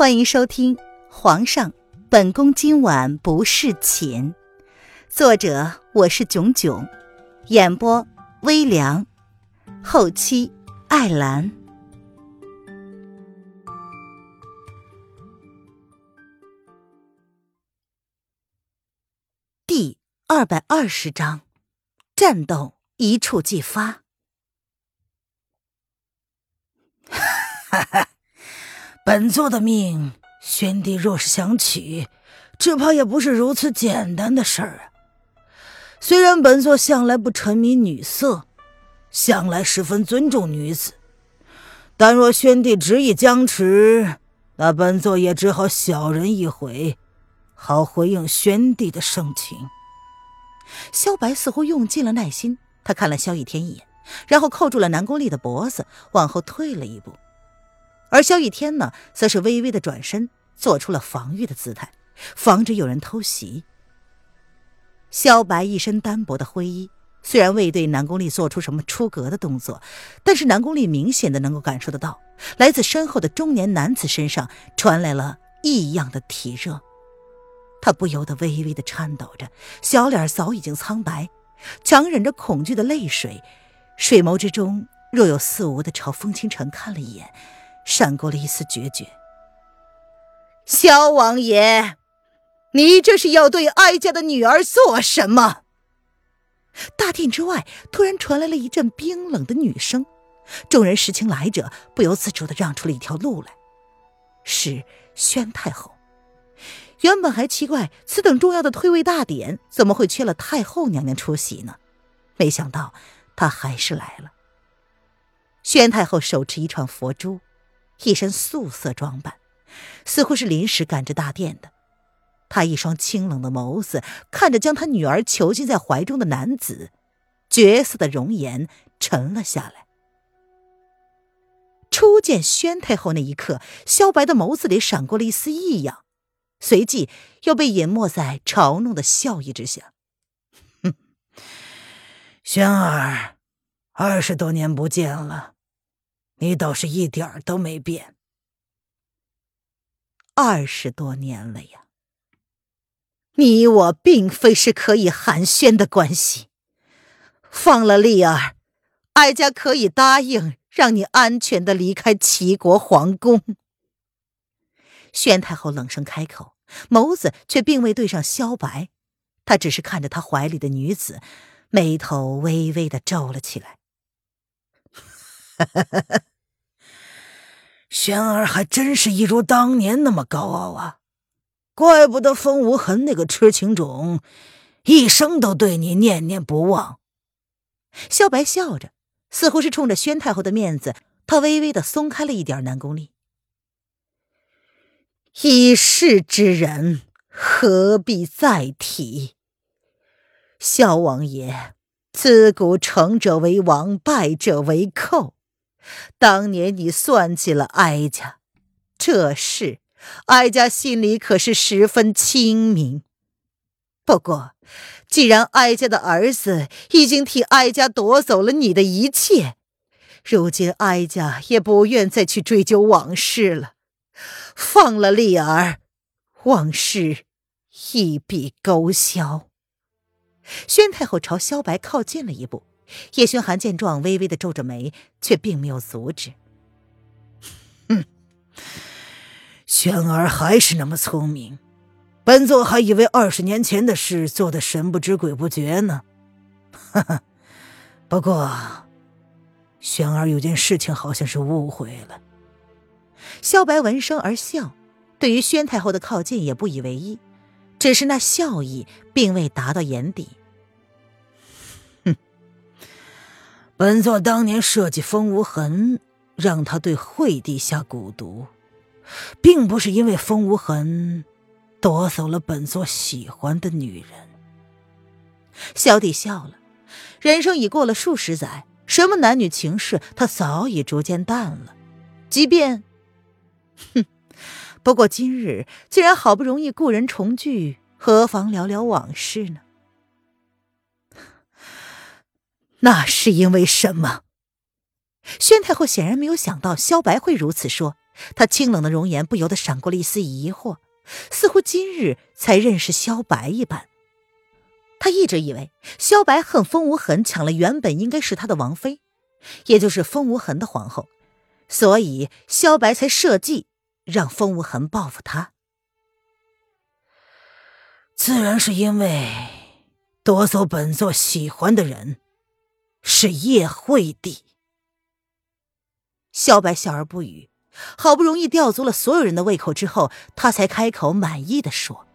欢迎收听《皇上，本宫今晚不侍寝》，作者我是囧囧，演播微凉，后期艾兰。第二百二十章，战斗一触即发。哈哈。本座的命，宣帝若是想娶，只怕也不是如此简单的事儿啊。虽然本座向来不沉迷女色，向来十分尊重女子，但若宣帝执意僵持，那本座也只好小人一回，好回应宣帝的盛情。萧白似乎用尽了耐心，他看了萧逸天一眼，然后扣住了南宫丽的脖子，往后退了一步。而萧逸天呢，则是微微的转身，做出了防御的姿态，防止有人偷袭。萧白一身单薄的灰衣，虽然未对南宫丽做出什么出格的动作，但是南宫丽明显的能够感受得到，来自身后的中年男子身上传来了异样的体热。他不由得微微的颤抖着，小脸早已经苍白，强忍着恐惧的泪水，水眸之中若有似无的朝风清晨看了一眼。闪过了一丝决绝。萧王爷，你这是要对哀家的女儿做什么？大殿之外突然传来了一阵冰冷的女声，众人识清来者，不由自主的让出了一条路来。是宣太后。原本还奇怪，此等重要的退位大典，怎么会缺了太后娘娘出席呢？没想到她还是来了。宣太后手持一串佛珠。一身素色装扮，似乎是临时赶至大殿的。他一双清冷的眸子看着将他女儿囚禁在怀中的男子，绝色的容颜沉了下来。初见宣太后那一刻，萧白的眸子里闪过了一丝异样，随即又被隐没在嘲弄的笑意之下。哼，宣儿，二十多年不见了。你倒是一点儿都没变。二十多年了呀，你我并非是可以寒暄的关系。放了丽儿，哀家可以答应让你安全的离开齐国皇宫。宣太后冷声开口，眸子却并未对上萧白，她只是看着他怀里的女子，眉头微微的皱了起来。哈哈哈哈。轩儿还真是一如当年那么高傲啊，怪不得风无痕那个痴情种，一生都对你念念不忘。萧白笑着，似乎是冲着宣太后的面子，他微微的松开了一点南宫丽。已逝之人何必再提？萧王爷，自古成者为王，败者为寇。当年你算计了哀家，这事哀家心里可是十分清明。不过，既然哀家的儿子已经替哀家夺走了你的一切，如今哀家也不愿再去追究往事了。放了丽儿，往事一笔勾销。宣太后朝萧白靠近了一步。叶轩寒见状，微微的皱着眉，却并没有阻止。哼，轩儿还是那么聪明，本座还以为二十年前的事做的神不知鬼不觉呢。哈哈，不过，轩儿有件事情好像是误会了。萧白闻声而笑，对于宣太后的靠近也不以为意，只是那笑意并未达到眼底。本座当年设计风无痕，让他对惠帝下蛊毒，并不是因为风无痕夺走了本座喜欢的女人。小弟笑了，人生已过了数十载，什么男女情事，他早已逐渐淡了。即便，哼，不过今日既然好不容易故人重聚，何妨聊聊往事呢？那是因为什么？宣太后显然没有想到萧白会如此说，她清冷的容颜不由得闪过了一丝疑惑，似乎今日才认识萧白一般。他一直以为萧白恨风无痕抢了原本应该是他的王妃，也就是风无痕的皇后，所以萧白才设计让风无痕报复他。自然是因为夺走本座喜欢的人是叶惠帝。萧白笑而不语，好不容易吊足了所有人的胃口之后，他才开口满意的说。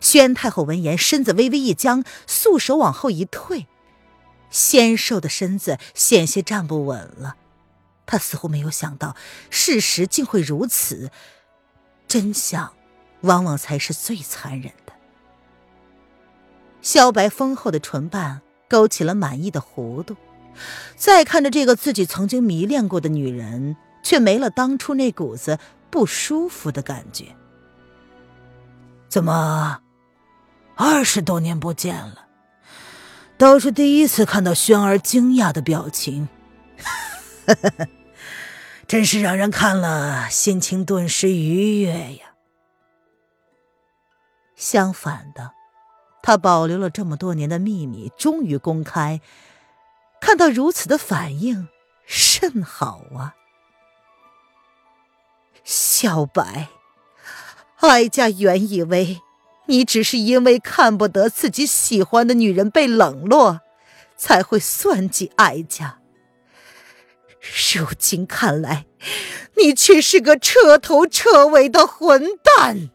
宣太后闻言，身子微微一僵，素手往后一退，纤瘦的身子险些站不稳了。她似乎没有想到事实竟会如此，真相往往才是最残忍的。萧白丰厚的唇瓣勾起了满意的弧度，再看着这个自己曾经迷恋过的女人，却没了当初那股子不舒服的感觉。怎么，二十多年不见了，倒是第一次看到轩儿惊讶的表情，真是让人看了心情顿时愉悦呀。相反的，他保留了这么多年的秘密终于公开，看到如此的反应甚好啊，小白。哀家原以为，你只是因为看不得自己喜欢的女人被冷落，才会算计哀家。如今看来，你却是个彻头彻尾的混蛋。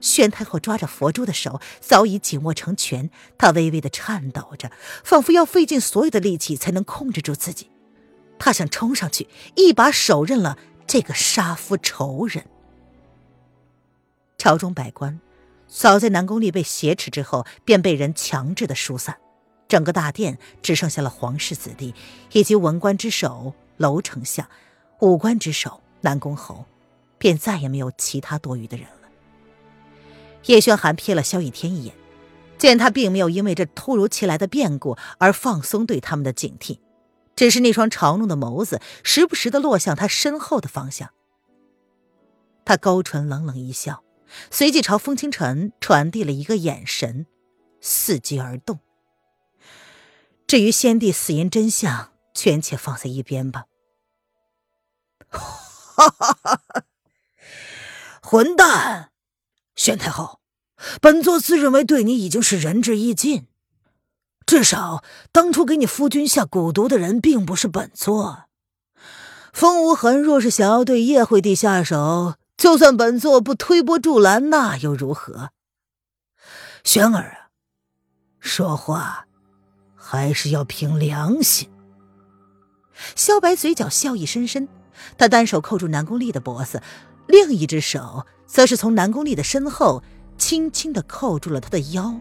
宣太后抓着佛珠的手早已紧握成拳，她微微的颤抖着，仿佛要费尽所有的力气才能控制住自己。她想冲上去，一把手刃了这个杀夫仇人。朝中百官，早在南宫丽被挟持之后，便被人强制的疏散，整个大殿只剩下了皇室子弟以及文官之首娄丞相，武官之首南宫侯，便再也没有其他多余的人了。叶轩寒瞥了萧逸天一眼，见他并没有因为这突如其来的变故而放松对他们的警惕，只是那双嘲弄的眸子时不时的落向他身后的方向。他勾唇冷冷一笑。随即朝风清晨传递了一个眼神，伺机而动。至于先帝死因真相，权且放在一边吧。哈哈哈！混蛋，宣太后，本座自认为对你已经是仁至义尽，至少当初给你夫君下蛊毒的人并不是本座。风无痕若是想要对叶惠帝下手，就算本座不推波助澜，那又如何？玄儿啊，说话还是要凭良心。萧白嘴角笑意深深，他单手扣住南宫丽的脖子，另一只手则是从南宫丽的身后轻轻的扣住了他的腰。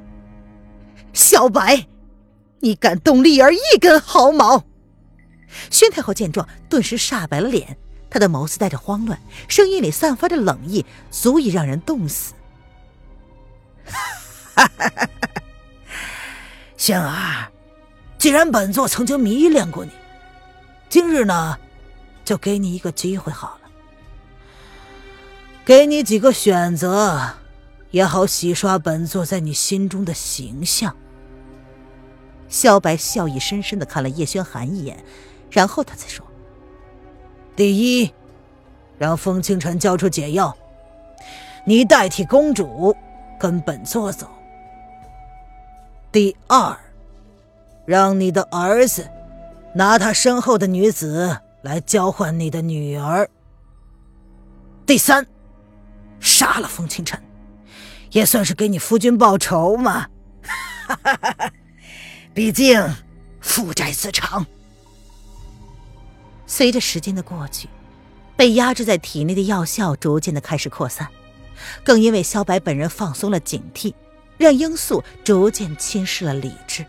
小白，你敢动丽儿一根毫毛？宣太后见状，顿时煞白了脸。她的眸子带着慌乱，声音里散发着冷意，足以让人冻死。仙儿，既然本座曾经迷恋过你，今日呢，就给你一个机会好，给你几个选择，也好洗刷本座在你心中的形象。萧白笑意深深的看了叶轩寒一眼，然后他才说。第一，让风清晨交出解药，你代替公主跟本座走。第二，让你的儿子拿他身后的女子来交换你的女儿。第三，杀了风清晨，也算是给你夫君报仇嘛。毕竟父债子偿。随着时间的过去，被压制在体内的药效逐渐的开始扩散，更因为萧白本人放松了警惕，让罂粟逐渐侵蚀了理智。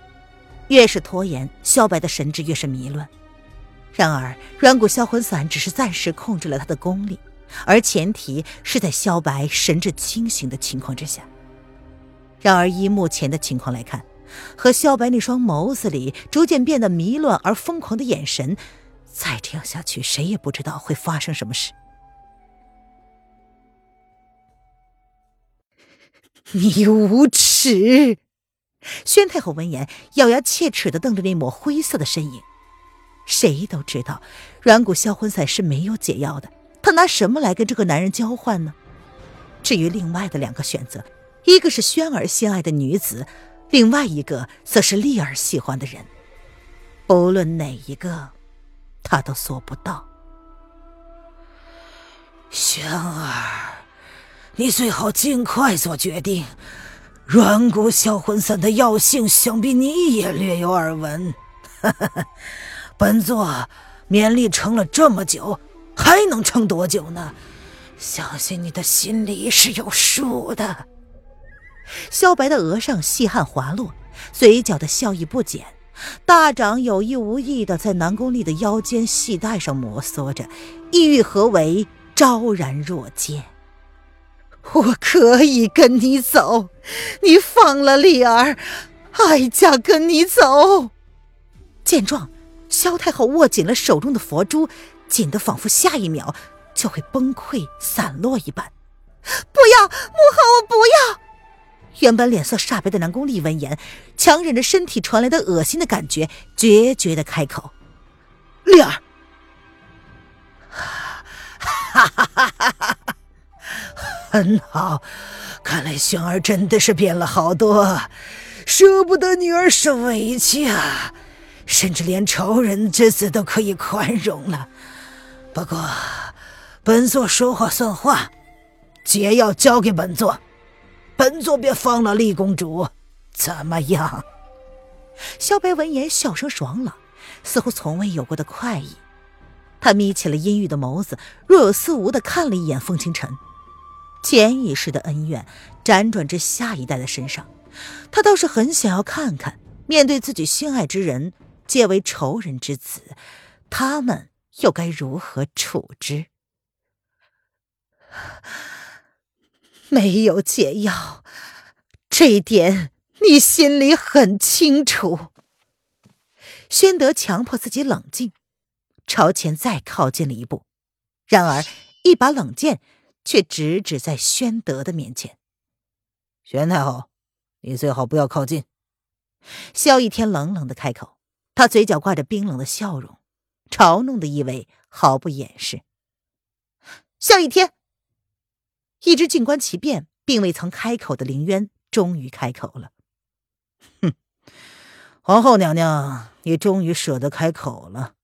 越是拖延，萧白的神智越是迷乱。然而，软骨销魂散只是暂时控制了他的功力，而前提是在萧白神志清醒的情况之下。然而，依目前的情况来看，和萧白那双眸子里逐渐变得迷乱而疯狂的眼神。再这样下去，谁也不知道会发生什么事。你无耻！宣太后闻言，咬牙切齿的瞪着那抹灰色的身影。谁都知道，软骨销魂散是没有解药的。他拿什么来跟这个男人交换呢？至于另外的两个选择，一个是轩儿心爱的女子，另外一个则是丽儿喜欢的人。不论哪一个，他都做不到。轩儿，你最好尽快做决定。软骨销魂散的药性，想必你也略有耳闻。本座勉力撑了这么久，还能撑多久呢？相信你的心里是有数的。萧白的额上细汗滑落，嘴角的笑意不减，大掌有意无意的在南宫丽的腰间系带上摩挲着，意欲何为，昭然若揭。我可以跟你走，你放了丽儿，哀家跟你走。见状，萧太后握紧了手中的佛珠，紧得仿佛下一秒就会崩溃散落一般。不要，母后，我不要！原本脸色煞白的南宫丽闻言，强忍着身体传来的恶心的感觉，决绝的开口：“丽儿。”哈哈哈哈哈！很好，看来轩儿真的是变了好多，舍不得女儿受委屈啊，甚至连仇人之子都可以宽容了。不过，本座说话算话，解药交给本座，本座便放了丽公主，怎么样？萧白闻言，笑声爽朗，似乎从未有过的快意。他眯起了阴郁的眸子，若有似无的看了一眼风清晨。潜意识的恩怨辗转至下一代的身上，他倒是很想要看看，面对自己心爱之人，皆为仇人之子，他们又该如何处置？没有解药，这一点你心里很清楚。宣德强迫自己冷静，朝前再靠近了一步，然而一把冷剑。却直指在宣德的面前。宣太后，你最好不要靠近。萧逸天冷冷的开口，他嘴角挂着冰冷的笑容，嘲弄的意味毫不掩饰。萧逸天，一直静观其变，并未曾开口的凌渊终于开口了。哼，皇后娘娘，你终于舍得开口了。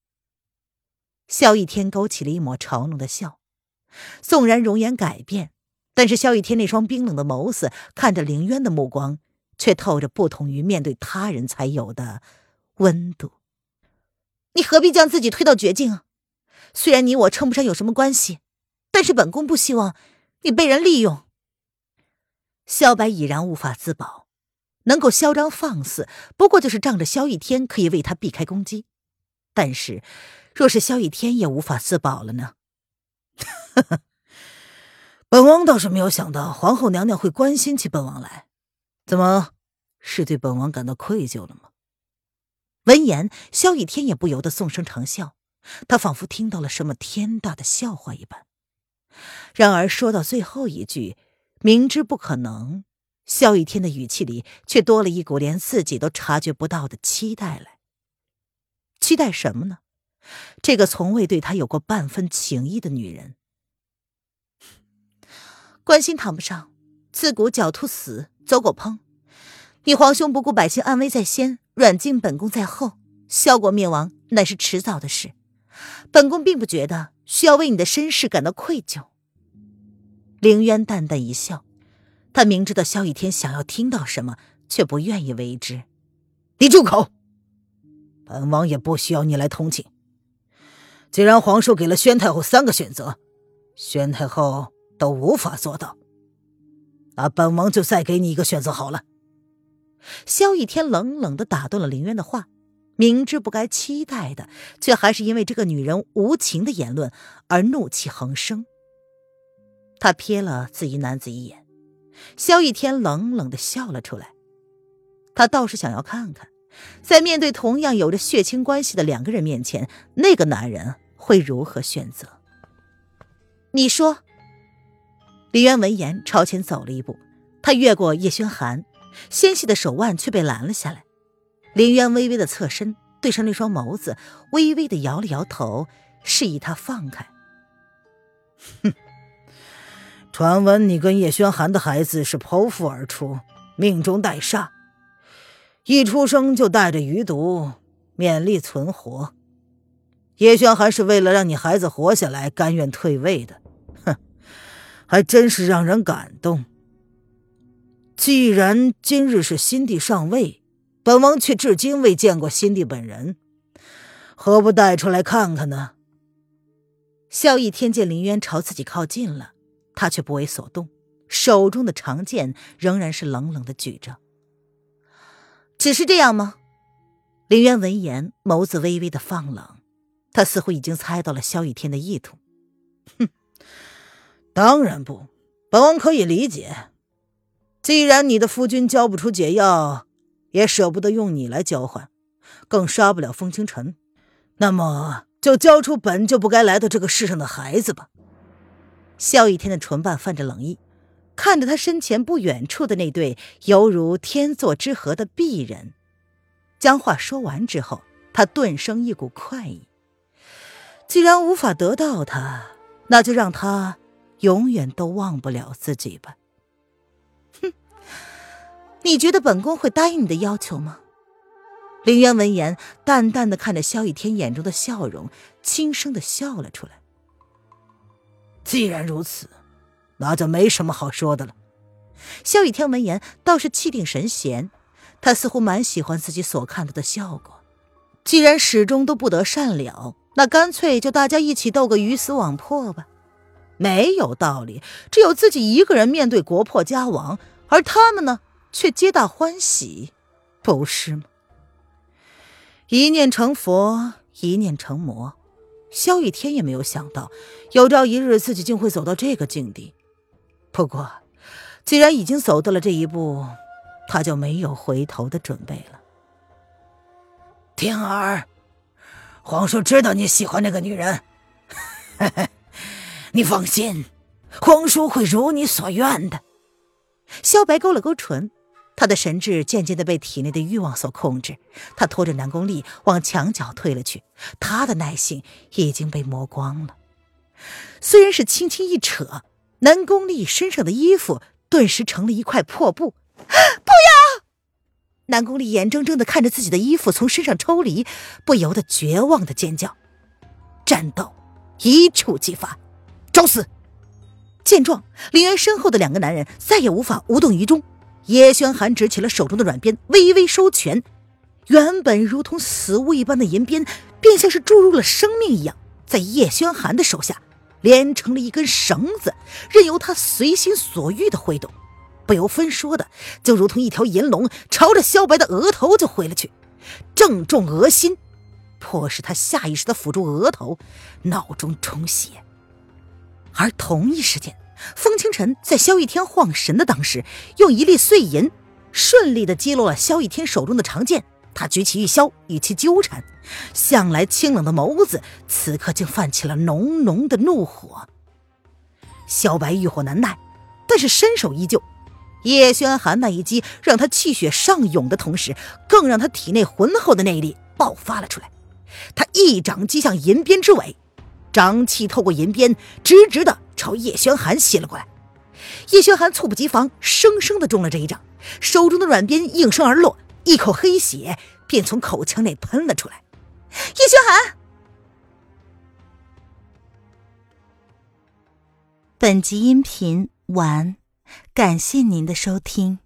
萧逸天勾起了一抹嘲弄的笑。纵然容颜改变，但是萧逸天那双冰冷的眸子看着凌渊的目光，却透着不同于面对他人才有的温度。你何必将自己推到绝境？虽然你我称不上有什么关系，但是本宫不希望你被人利用。萧白已然无法自保，能够嚣张放肆，不过就是仗着萧逸天可以为他避开攻击。但是，若是萧逸天也无法自保了呢？本王倒是没有想到皇后娘娘会关心起本王来，怎么是对本王感到愧疚了吗？闻言，萧雨天也不由得纵声长笑，他仿佛听到了什么天大的笑话一般。然而说到最后一句，明知不可能，萧雨天的语气里却多了一股连自己都察觉不到的期待来。期待什么呢？这个从未对他有过半分情意的女人，关心谈不上，自古狡兔死，走狗烹。你皇兄不顾百姓安危在先，软禁本宫在后，萧国灭亡乃是迟早的事。本宫并不觉得需要为你的身世感到愧疚。凌渊淡淡一笑，他明知道萧逸天想要听到什么，却不愿意为之。你住口！本王也不需要你来同情。既然皇叔给了宣太后三个选择，宣太后都无法做到，那本王就再给你一个选择好了。萧逸天冷冷的打断了林渊的话，明知不该期待的，却还是因为这个女人无情的言论而怒气横生。他瞥了紫衣男子一眼，萧逸天冷冷的笑了出来。他倒是想要看看，在面对同样有着血亲关系的两个人面前，那个男人会如何选择？你说。李渊闻言朝前走了一步，他越过叶轩寒，纤细的手腕却被拦了下来。林渊微微的侧身，对上那双眸子，微微的摇了摇头，示意他放开。哼，传闻你跟叶轩寒的孩子是剖腹而出，命中带煞。一出生就带着余毒，勉力存活。叶轩寒是为了让你孩子活下来，甘愿退位的。哼，还真是让人感动。既然今日是新帝上位，本王却至今未见过新帝本人，何不带出来看看呢？萧逸天见林渊朝自己靠近了，他却不为所动，手中的长剑仍然是冷冷的举着。只是这样吗？林渊闻言，眸子微微的放冷，他似乎已经猜到了萧逸天的意图。哼，当然不，本王可以理解。既然你的夫君交不出解药，也舍不得用你来交换，更杀不了风清晨，那么就交出本就不该来到这个世上的孩子吧。萧逸天的唇瓣泛着冷意。看着他身前不远处的那对犹如天作之合的璧人，将话说完之后，他顿生一股快意。既然无法得到他，那就让他永远都忘不了自己吧。哼，你觉得本宫会答应你的要求吗？林渊闻言，淡淡的看着萧雨天眼中的笑容，轻声的笑了出来。既然如此。那就没什么好说的了。萧雨天闻言倒是气定神闲，他似乎蛮喜欢自己所看到的效果。既然始终都不得善了，那干脆就大家一起斗个鱼死网破吧。没有道理，只有自己一个人面对国破家亡，而他们呢，却皆大欢喜，不是吗？一念成佛，一念成魔。萧雨天也没有想到，有朝一日自己竟会走到这个境地。不过，既然已经走到了这一步，他就没有回头的准备了。天儿，皇叔知道你喜欢那个女人，你放心，皇叔会如你所愿的。萧白勾了勾唇，他的神智渐渐的被体内的欲望所控制，他拖着南宫丽往墙角退了去，他的耐性已经被磨光了。虽然是轻轻一扯。南宫丽身上的衣服顿时成了一块破布，不要！南宫丽眼睁睁的看着自己的衣服从身上抽离，不由得绝望的尖叫。战斗一触即发，找死！见状，林渊身后的两个男人再也无法无动于衷。叶轩寒执起了手中的软鞭，微微收拳，原本如同死物一般的银鞭，便像是注入了生命一样，在叶轩寒的手下。连成了一根绳子，任由他随心所欲的挥动，不由分说的，就如同一条银龙，朝着萧白的额头就挥了去，正中额心，迫使他下意识的抚住额头，脑中充血。而同一时间，风清晨在萧逸天晃神的当时，用一粒碎银顺利的击落了萧逸天手中的长剑。他举起玉箫，与其纠缠，向来清冷的眸子，此刻竟泛起了浓浓的怒火。萧白欲火难耐，但是身手依旧。叶轩寒那一击，让他气血上涌的同时，更让他体内浑厚的内力爆发了出来。他一掌击向银鞭之尾，掌气透过银鞭，直直的朝叶轩寒袭了过来。叶轩寒猝不及防，生生的中了这一掌，手中的软鞭应声而落。一口黑血便从口腔内喷了出来。叶轩寒，本集音频完，感谢您的收听。